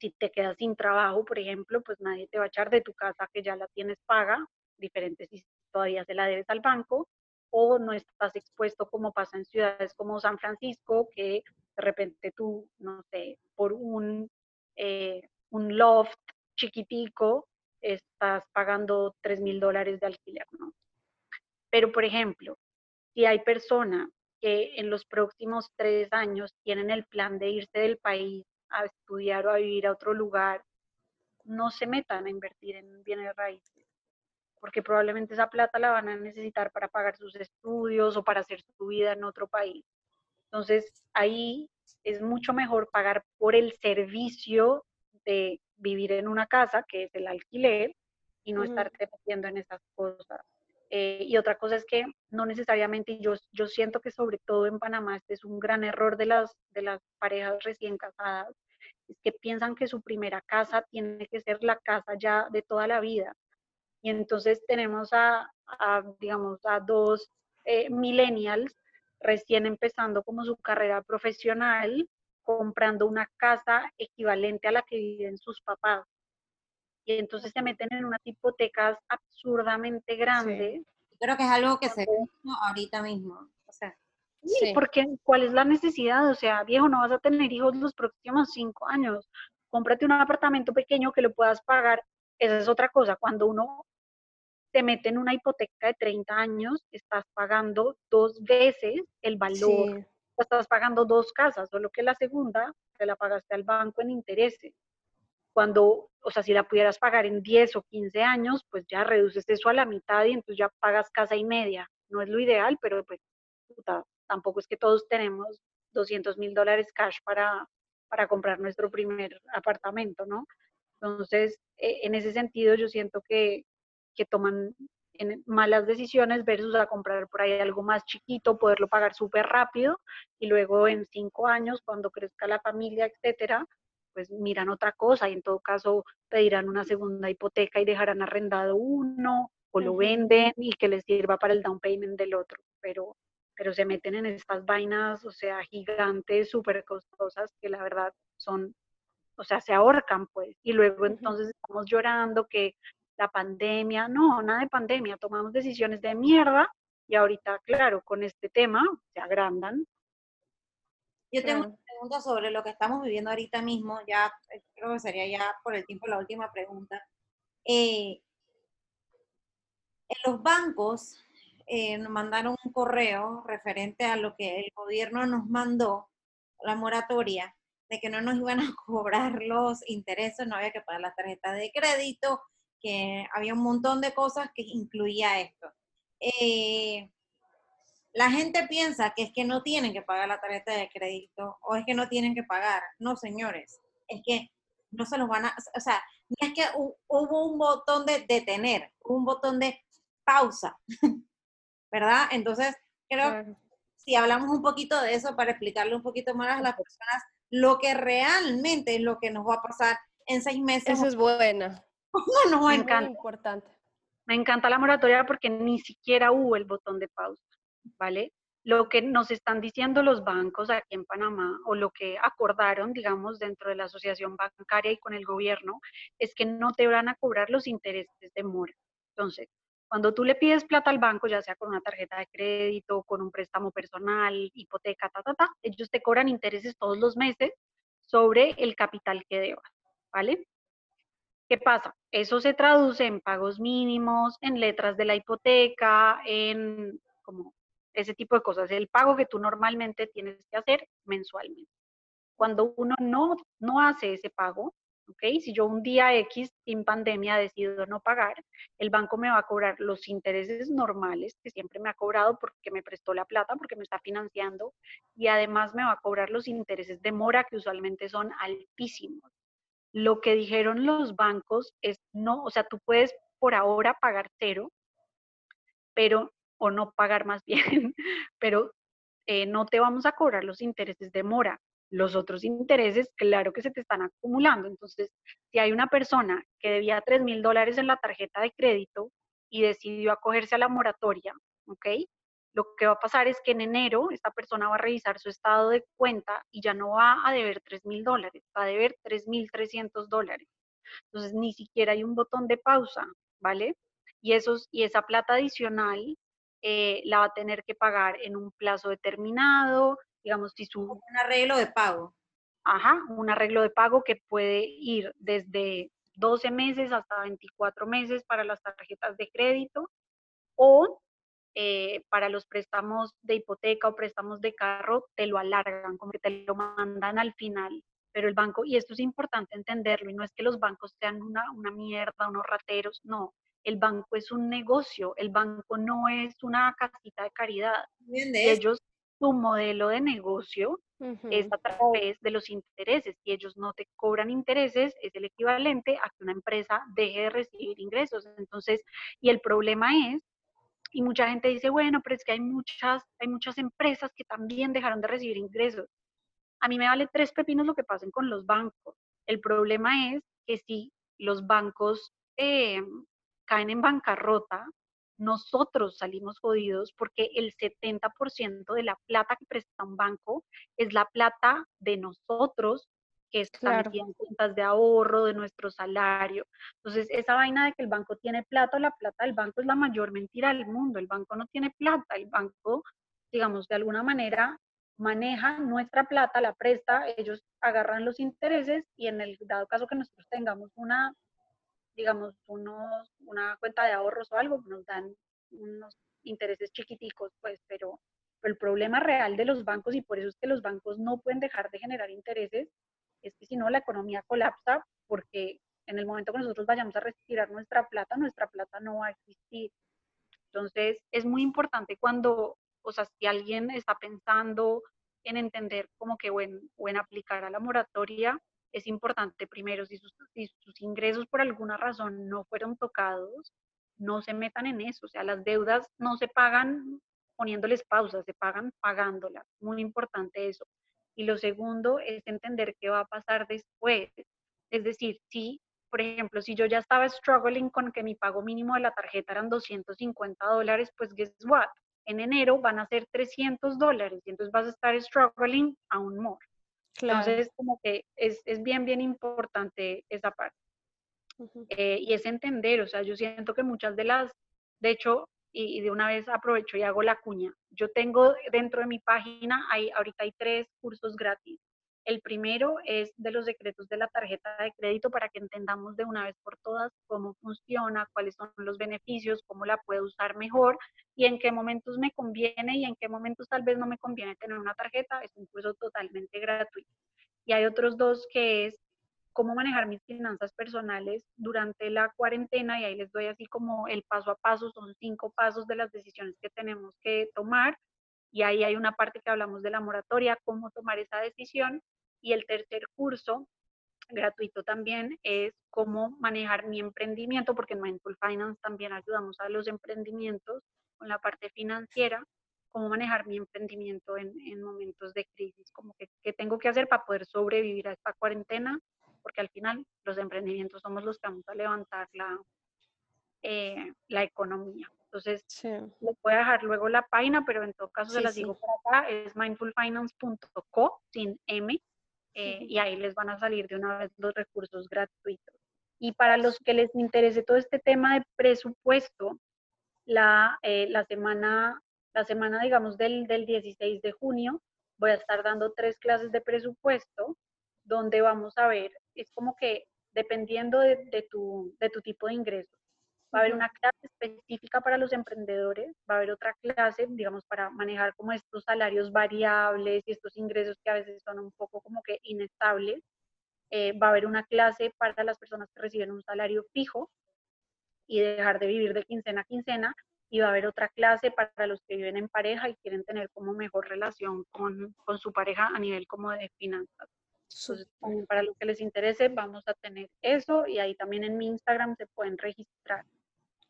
si te quedas sin trabajo, por ejemplo, pues nadie te va a echar de tu casa que ya la tienes paga, diferente si todavía se la debes al banco, o no estás expuesto como pasa en ciudades como San Francisco, que de repente tú, no sé, por un, eh, un loft chiquitico estás pagando 3 mil dólares de alquiler, ¿no? Pero, por ejemplo, si hay personas que en los próximos tres años tienen el plan de irse del país a estudiar o a vivir a otro lugar, no se metan a invertir en bienes raíces porque probablemente esa plata la van a necesitar para pagar sus estudios o para hacer su vida en otro país. Entonces, ahí es mucho mejor pagar por el servicio de vivir en una casa, que es el alquiler, y no estar metiendo en esas cosas. Eh, y otra cosa es que no necesariamente, yo, yo siento que sobre todo en Panamá este es un gran error de las, de las parejas recién casadas, es que piensan que su primera casa tiene que ser la casa ya de toda la vida. Y entonces tenemos a, digamos, a dos eh, millennials recién empezando como su carrera profesional, comprando una casa equivalente a la que viven sus papás. Y entonces se meten en unas hipotecas absurdamente grandes. Creo que es algo que se ve ahorita mismo. O sea, sí, porque ¿cuál es la necesidad? O sea, viejo, no vas a tener hijos los próximos cinco años. Cómprate un apartamento pequeño que lo puedas pagar esa es otra cosa. Cuando uno se mete en una hipoteca de 30 años, estás pagando dos veces el valor. Estás pagando dos casas, solo que la segunda te la pagaste al banco en intereses. Cuando, o sea, si la pudieras pagar en 10 o 15 años, pues ya reduces eso a la mitad y entonces ya pagas casa y media. No es lo ideal, pero pues tampoco es que todos tenemos 200 mil dólares cash para, para comprar nuestro primer apartamento, ¿no? Entonces, eh, en ese sentido, yo siento que, que toman malas decisiones versus a comprar por ahí algo más chiquito, poderlo pagar súper rápido y luego en cinco años, cuando crezca la familia, etcétera, pues miran otra cosa y en todo caso pedirán una segunda hipoteca y dejarán arrendado uno o lo venden y que les sirva para el down payment del otro, pero, pero se meten en estas vainas, o sea, gigantes, súper costosas, que la verdad son o sea, se ahorcan pues, y luego entonces estamos llorando que la pandemia, no, nada de pandemia, tomamos decisiones de mierda y ahorita, claro, con este tema se agrandan. Yo tengo una pregunta sobre lo que estamos viviendo ahorita mismo, ya eh, creo que sería ya por el tiempo la última pregunta. Eh, en los bancos eh, nos mandaron un correo referente a lo que el gobierno nos mandó, la moratoria, de que no nos iban a cobrar los intereses, no había que pagar la tarjeta de crédito, que había un montón de cosas que incluía esto. Eh, la gente piensa que es que no tienen que pagar la tarjeta de crédito o es que no tienen que pagar. No, señores, es que no se los van a, o sea, es que hubo un botón de detener, un botón de pausa, ¿verdad? Entonces, creo que si hablamos un poquito de eso para explicarle un poquito más a las personas lo que realmente es lo que nos va a pasar en seis meses. Eso es buena. No, me encanta. importante. Me encanta la moratoria porque ni siquiera hubo el botón de pausa, ¿vale? Lo que nos están diciendo los bancos aquí en Panamá o lo que acordaron, digamos, dentro de la asociación bancaria y con el gobierno, es que no te van a cobrar los intereses de mora. Entonces, cuando tú le pides plata al banco, ya sea con una tarjeta de crédito, con un préstamo personal, hipoteca, ta, ta, ta, ellos te cobran intereses todos los meses sobre el capital que debas, ¿vale? ¿Qué pasa? Eso se traduce en pagos mínimos, en letras de la hipoteca, en como ese tipo de cosas, el pago que tú normalmente tienes que hacer mensualmente. Cuando uno no, no hace ese pago, si yo un día X sin pandemia decido no pagar, el banco me va a cobrar los intereses normales que siempre me ha cobrado porque me prestó la plata, porque me está financiando, y además me va a cobrar los intereses de mora que usualmente son altísimos. Lo que dijeron los bancos es no, o sea, tú puedes por ahora pagar cero, pero, o no pagar más bien, pero eh, no te vamos a cobrar los intereses de mora. Los otros intereses, claro que se te están acumulando. Entonces, si hay una persona que debía 3 mil dólares en la tarjeta de crédito y decidió acogerse a la moratoria, ¿ok? Lo que va a pasar es que en enero esta persona va a revisar su estado de cuenta y ya no va a deber 3 mil dólares, va a deber 3 mil 300 dólares. Entonces, ni siquiera hay un botón de pausa, ¿vale? Y, esos, y esa plata adicional eh, la va a tener que pagar en un plazo determinado, digamos, si su... Un arreglo de pago. Ajá, un arreglo de pago que puede ir desde 12 meses hasta 24 meses para las tarjetas de crédito o eh, para los préstamos de hipoteca o préstamos de carro, te lo alargan, como que te lo mandan al final. Pero el banco, y esto es importante entenderlo, y no es que los bancos sean una, una mierda, unos rateros, no. El banco es un negocio, el banco no es una casita de caridad. ellos, su modelo de negocio es a través de los intereses. Si ellos no te cobran intereses, es el equivalente a que una empresa deje de recibir ingresos. Entonces, y el problema es y mucha gente dice, bueno, pero es que hay muchas, hay muchas empresas que también dejaron de recibir ingresos. A mí me vale tres pepinos lo que pasen con los bancos. El problema es que si los bancos eh, caen en bancarrota, nosotros salimos jodidos porque el 70% de la plata que presta un banco es la plata de nosotros que están en cuentas de ahorro, de nuestro salario. Entonces, esa vaina de que el banco tiene plata, la plata del banco es la mayor mentira del mundo. El banco no tiene plata, el banco, digamos, de alguna manera maneja nuestra plata, la presta, ellos agarran los intereses y en el dado caso que nosotros tengamos una, digamos, unos, una cuenta de ahorros o algo, nos dan unos intereses chiquiticos, pues, pero el problema real de los bancos y por eso es que los bancos no pueden dejar de generar intereses es que si no la economía colapsa porque en el momento que nosotros vayamos a retirar nuestra plata, nuestra plata no va a existir. Entonces, es muy importante cuando, o sea, si alguien está pensando en entender como que o en, o en aplicar a la moratoria, es importante primero, si sus, si sus ingresos por alguna razón no fueron tocados, no se metan en eso. O sea, las deudas no se pagan poniéndoles pausa, se pagan pagándolas. Muy importante eso. Y lo segundo es entender qué va a pasar después. Es decir, si, por ejemplo, si yo ya estaba struggling con que mi pago mínimo de la tarjeta eran 250 dólares, pues guess what? En enero van a ser 300 dólares y entonces vas a estar struggling aún más. Entonces, como que es, es, bien, bien importante esa parte. Eh, y es entender, o sea, yo siento que muchas de las, de hecho, y, de una vez aprovecho y hago la cuña. Yo tengo dentro de mi página, hay, ahorita hay tres cursos gratis. El primero es de los secretos de la tarjeta de crédito para que entendamos de una vez por todas cómo funciona, cuáles son los beneficios, cómo la puedo usar mejor y en qué momentos me conviene y en qué momentos tal vez no me conviene tener una tarjeta. Es un curso totalmente gratuito. Y hay otros dos que es cómo manejar mis finanzas personales durante la cuarentena y ahí les doy así como el paso a paso, son cinco pasos de las decisiones que tenemos que tomar. Y ahí hay una parte que hablamos de la moratoria, cómo tomar esa decisión. Y el tercer curso gratuito también es cómo manejar mi emprendimiento, porque en Mindful Finance también ayudamos a los emprendimientos con la parte financiera, cómo manejar mi emprendimiento en, en momentos de crisis, como que qué tengo que hacer para poder sobrevivir a esta cuarentena porque al final los emprendimientos somos los que vamos a levantar la, eh, la economía. Entonces, les voy a dejar luego la página, pero en todo caso se las digo por acá, es mindfulfinance.co sin M, eh, y ahí les van a salir de una vez los recursos gratuitos. Y para los que les interese todo este tema de presupuesto, la, eh, la semana, la semana, digamos, del, del 16 de junio, voy a estar dando tres clases de presupuesto, donde vamos a ver es como que dependiendo de, tu, de tu tipo de ingresos. Va a haber una clase específica para los emprendedores, va a haber otra clase, digamos, para manejar como estos salarios variables y estos ingresos que a veces son un poco como que inestables. Eh, va a haber una clase para las personas que reciben un salario fijo y dejar de vivir de quincena a quincena. Y va a haber otra clase para los que viven en pareja y quieren tener como mejor relación con, con su pareja a nivel como de finanzas. Para lo que les interese, vamos a tener eso y ahí también en mi Instagram se pueden registrar.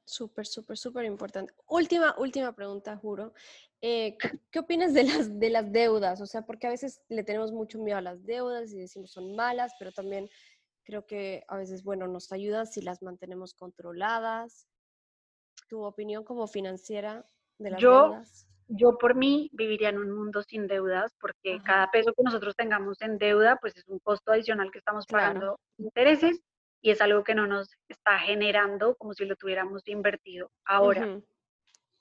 Súper, súper, súper importante. Última, última pregunta, juro. Eh, ¿qué, opinas de las, de las deudas? O sea, porque a veces le tenemos mucho miedo a las deudas y decimos son malas, pero también creo que a veces, bueno, nos ayudan si las mantenemos controladas. ¿Tu opinión como financiera de las deudas? Yo por mí viviría en un mundo sin deudas porque cada peso que nosotros tengamos en deuda, pues es un costo adicional que estamos pagando intereses y es algo que no nos está generando como si lo tuviéramos invertido ahora.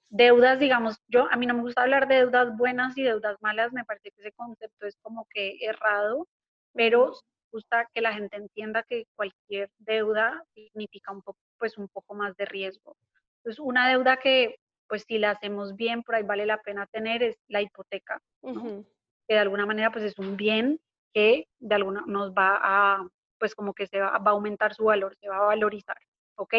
Deudas, digamos, yo a mí no me gusta hablar de deudas buenas y deudas malas, me parece que ese concepto es como que errado, pero gusta que la gente entienda que cualquier deuda significa un poco, pues un poco más de riesgo. Entonces, una deuda que, pues si la hacemos bien, por ahí vale la pena tener es la hipoteca, que de alguna manera, pues es un bien que de alguna nos va a pues como que se va, a aumentar su valor, se va a valorizar, ¿ok?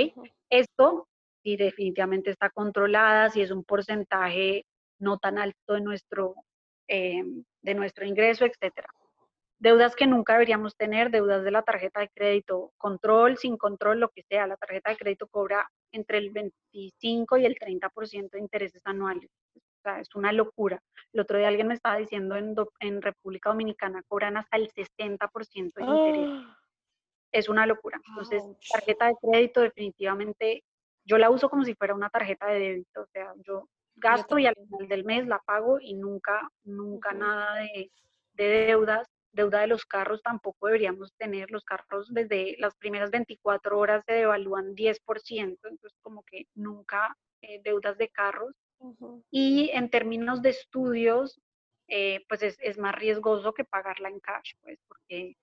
Esto, si definitivamente está controlada, si es un porcentaje no tan alto de nuestro, eh, de nuestro ingreso, etcétera. Deudas que nunca deberíamos tener, deudas de la tarjeta de crédito, control, sin control, lo que sea. La tarjeta de crédito cobra entre el 25 y el 30% de intereses anuales. O sea, es una locura. El otro día alguien me estaba diciendo en, en República Dominicana cobran hasta el 60% de interés. Es una locura. Entonces, tarjeta de crédito definitivamente, yo la uso como si fuera una tarjeta de débito, o sea, yo gasto y al final del mes la pago y nunca, nunca nada de, deudas. Deuda de los carros tampoco deberíamos tener. Los carros desde las primeras 24 horas se devalúan 10%, entonces como que nunca eh, deudas de carros. Y en términos de estudios, eh, pues es, es, más riesgoso que pagarla en cash, pues porque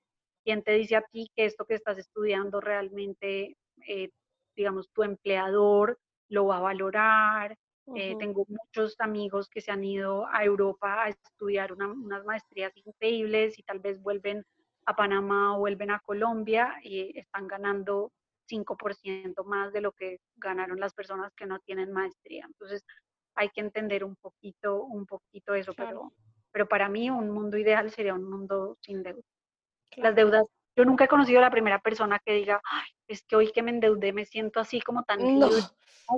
¿Quién te dice a ti que esto que estás estudiando realmente, eh, digamos, tu empleador lo va a valorar? Eh, tengo muchos amigos que se han ido a Europa a estudiar unas maestrías increíbles y tal vez vuelven a Panamá o vuelven a Colombia y están ganando 5% más de lo que ganaron las personas que no tienen maestría. Entonces, hay que entender un poquito, un poquito eso, pero, pero para mí un mundo ideal sería un mundo sin deuda. Las deudas, yo nunca he conocido a la primera persona que diga, Ay, es que hoy que me endeudé me siento así como tan no.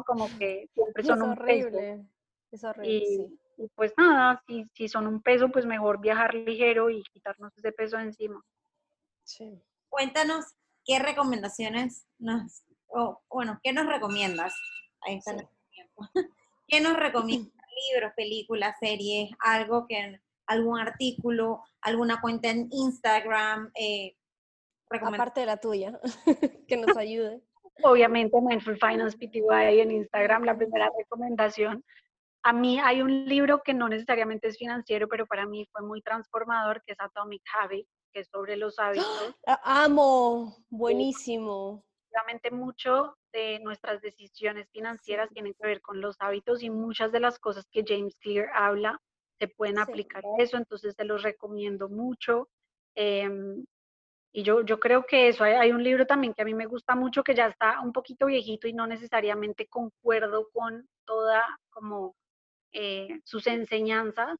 como que siempre son un horrible. Es horrible. Y, y pues nada, si, si son un peso, pues mejor viajar ligero y quitarnos ese peso encima. Sí. Cuéntanos qué recomendaciones nos, o bueno, ¿qué nos recomiendas? Ahí está ¿Qué nos recomiendas? Libros, películas, series, algo que algún artículo, alguna cuenta en Instagram. Eh, Aparte de la tuya, que nos ayude. Obviamente, Mindful Finance PTY en Instagram, la primera recomendación. A mí hay un libro que no necesariamente es financiero, pero para mí fue muy transformador, que es Atomic Habits, que es sobre los hábitos. Amo, buenísimo. Obviamente mucho de nuestras decisiones financieras tienen que ver con los hábitos y muchas de las cosas que James Clear habla se pueden aplicar a eso, entonces se los recomiendo mucho. Em, y yo, yo creo que eso, hay, un libro también que a mí me gusta mucho, que ya está un poquito viejito y no necesariamente concuerdo con toda como eh, sus enseñanzas,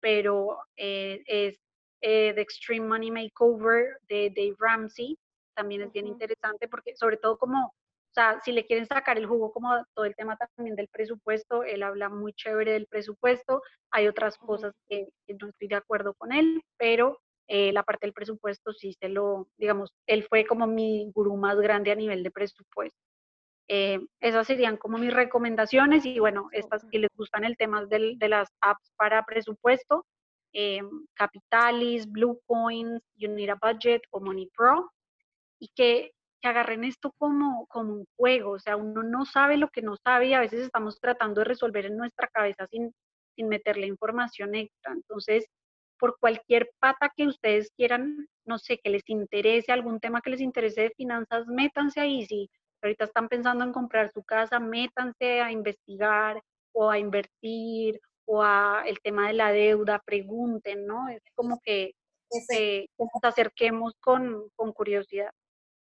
pero eh, es eh, The Extreme Money Makeover de Dave Ramsey, también es bien interesante porque sobre todo como o sea, si le quieren sacar el jugo como todo el tema también del presupuesto, él habla muy chévere del presupuesto, hay otras cosas que, no estoy de acuerdo con él, pero eh, la parte del presupuesto sí se lo, digamos, él fue como mi gurú más grande a nivel de presupuesto. Eh, esas serían como mis recomendaciones y bueno, estas que les gustan el tema de las apps para presupuesto, eh, Capitalis, Blue Coins, You Need a Budget o Money Pro, y que que agarren esto como, como un juego, o sea, uno no sabe lo que no sabe y a veces estamos tratando de resolver en nuestra cabeza sin, sin meterle información extra. Entonces, por cualquier pata que ustedes quieran, no sé, que les interese, algún tema que les interese de finanzas, métanse ahí. Si ahorita están pensando en comprar su casa, métanse a investigar o a invertir o a el tema de la deuda, pregunten, ¿no? Es como que, que nos acerquemos con, con curiosidad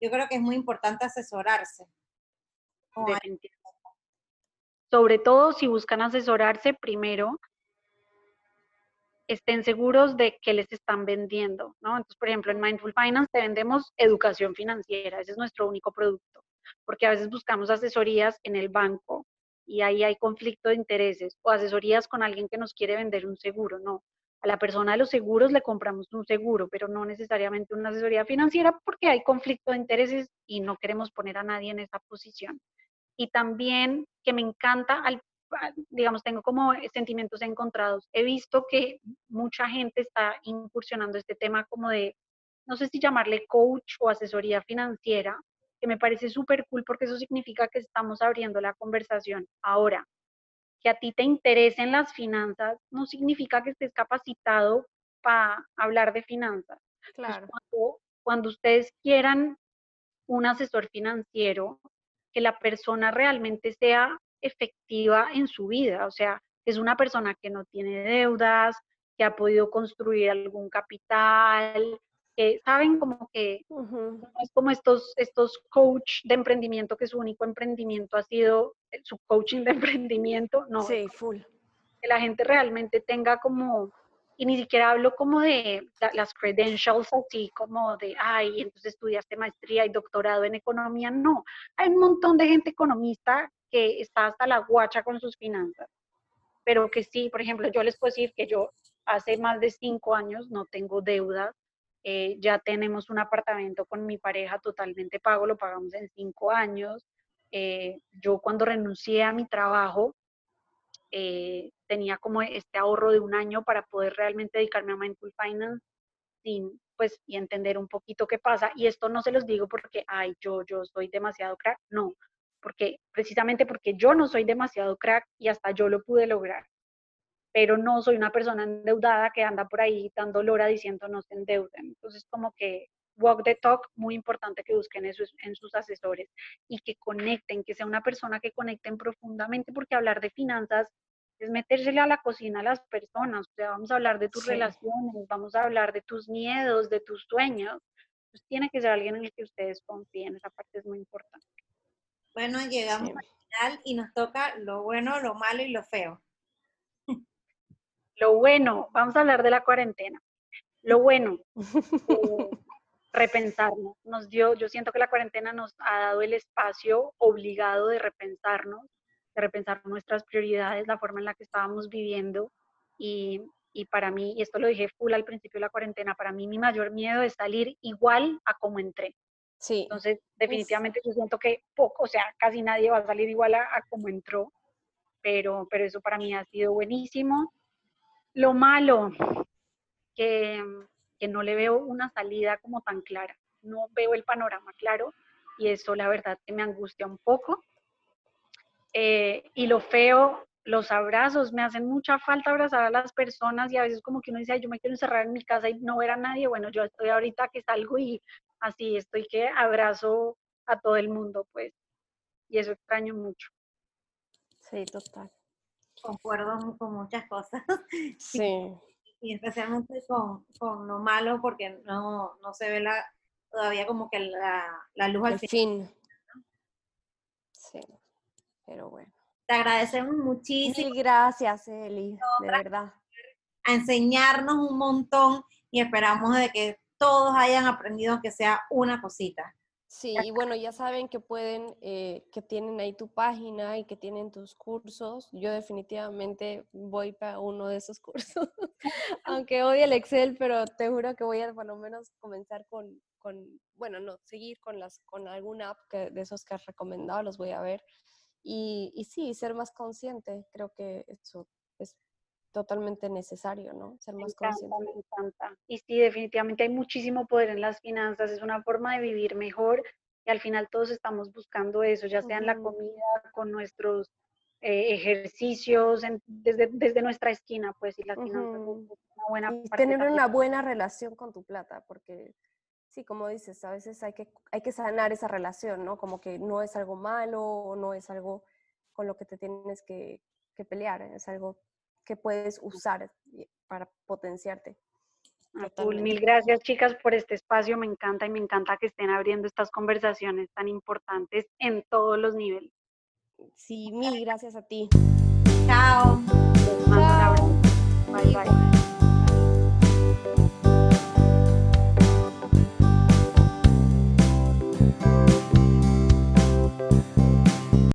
yo creo que es muy importante asesorarse. Sobre todo si buscan asesorarse, primero estén seguros de que les están vendiendo, ¿no? Entonces, por ejemplo, en Mindful Finance te vendemos educación financiera, ese es nuestro único producto, porque a veces buscamos asesorías en el banco y ahí hay conflicto de intereses o asesorías con alguien que nos quiere vender un seguro, no. A la persona de los seguros le compramos un seguro, pero no necesariamente una asesoría financiera porque hay conflicto de intereses y no queremos poner a nadie en esa posición. Y también que me encanta al digamos, tengo como sentimientos encontrados. He visto que mucha gente está incursionando este tema como de, no sé si llamarle coach o asesoría financiera, que me parece súper cool porque eso significa que estamos abriendo la conversación. Ahora, que a ti te interesen las finanzas no significa que estés capacitado para hablar de finanzas. Claro. cuando, cuando ustedes quieran un asesor financiero, que la persona realmente sea efectiva en su vida, o sea, es una persona que no tiene deudas, que ha podido construir algún capital, que saben como que es como estos, estos coach de emprendimiento que su único emprendimiento ha sido su coaching de emprendimiento, no. Sí, full. Que la gente realmente tenga como, y ni siquiera hablo como de las credentials así, como de, ay, entonces estudiaste maestría y doctorado en economía, no. Hay un montón de gente economista que está hasta la guacha con sus finanzas, pero que sí, por ejemplo, yo les puedo decir que yo hace más de cinco años no tengo deudas, eh, ya tenemos un apartamento con mi pareja totalmente pago, lo pagamos en cinco años. Eh, yo cuando renuncié a mi trabajo, eh, tenía como este ahorro de un año para poder realmente dedicarme a Mindful Finance sin, pues, y entender un poquito qué pasa. Y esto no se los digo porque, ay, yo, yo soy demasiado crack, no, porque precisamente porque yo no soy demasiado crack y hasta yo lo pude lograr, pero no soy una persona endeudada que anda por ahí dando lora diciendo no se endeuden. Entonces, como que walk the talk, muy importante que busquen eso en sus asesores y que conecten, que sea una persona que conecten profundamente, porque hablar de finanzas es metérsele a la cocina a las personas, o sea, vamos a hablar de tus relaciones, vamos a hablar de tus miedos, de tus sueños, pues tiene que ser alguien en el que ustedes confíen, esa parte es muy importante. Bueno, llegamos al final y nos toca lo bueno, lo malo y lo feo. Lo bueno, vamos a hablar de la cuarentena. Lo bueno, eh, repensarnos. Nos dio, yo siento que la cuarentena nos ha dado el espacio obligado de repensarnos, de repensar nuestras prioridades, la forma en la que estábamos viviendo. Y, y para mí, y esto lo dije full al principio de la cuarentena, para mí mi mayor miedo es salir igual a como entré. Sí. Entonces, definitivamente yo siento que poco, o sea, casi nadie va a salir igual a, como entró, pero, pero eso para mí ha sido buenísimo. Lo malo, que, que no le veo una salida como tan clara, no veo el panorama claro y eso la verdad que me angustia un poco. Eh, y lo feo, los abrazos, me hacen mucha falta abrazar a las personas y a veces como que uno dice, Ay, yo me quiero encerrar en mi casa y no ver a nadie. Bueno, yo estoy ahorita que salgo y así estoy que abrazo a todo el mundo, pues, y eso extraño mucho. Sí, total. Concuerdo con muchas cosas. Sí. Y especialmente con, con lo malo, porque no, no se ve la, todavía como que la, la luz al fin. Sí, pero bueno. Te agradecemos muchísimo. Mil gracias, Eli, de verdad. A enseñarnos un montón y esperamos de que todos hayan aprendido aunque sea una cosita. Sí, y bueno, ya saben que pueden, eh, que tienen ahí tu página y que tienen tus cursos. Yo definitivamente voy para uno de esos cursos, aunque odie el Excel, pero te juro que voy a por lo menos comenzar con, con bueno, no, seguir con, las, con alguna app que, de esos que has recomendado, los voy a ver. Y, y sí, ser más consciente, creo que eso es totalmente necesario, ¿no? Ser más consciente. Me encanta. Y sí, definitivamente hay muchísimo poder en las finanzas, es una forma de vivir mejor y al final todos estamos buscando eso, ya sea en la comida, con nuestros eh, ejercicios, desde, desde nuestra esquina, pues, y las finanzas una buena y tener una buena relación con tu plata, porque sí, como dices, a veces hay que, hay que sanar esa relación, ¿no? Como que no es algo malo o no es algo con lo que te tienes que, que pelear, es algo que puedes usar para potenciarte. Mil gracias chicas por este espacio, me encanta y me encanta que estén abriendo estas conversaciones tan importantes en todos los niveles. Sí, mil gracias a ti. Chao. Chao. Bye bye.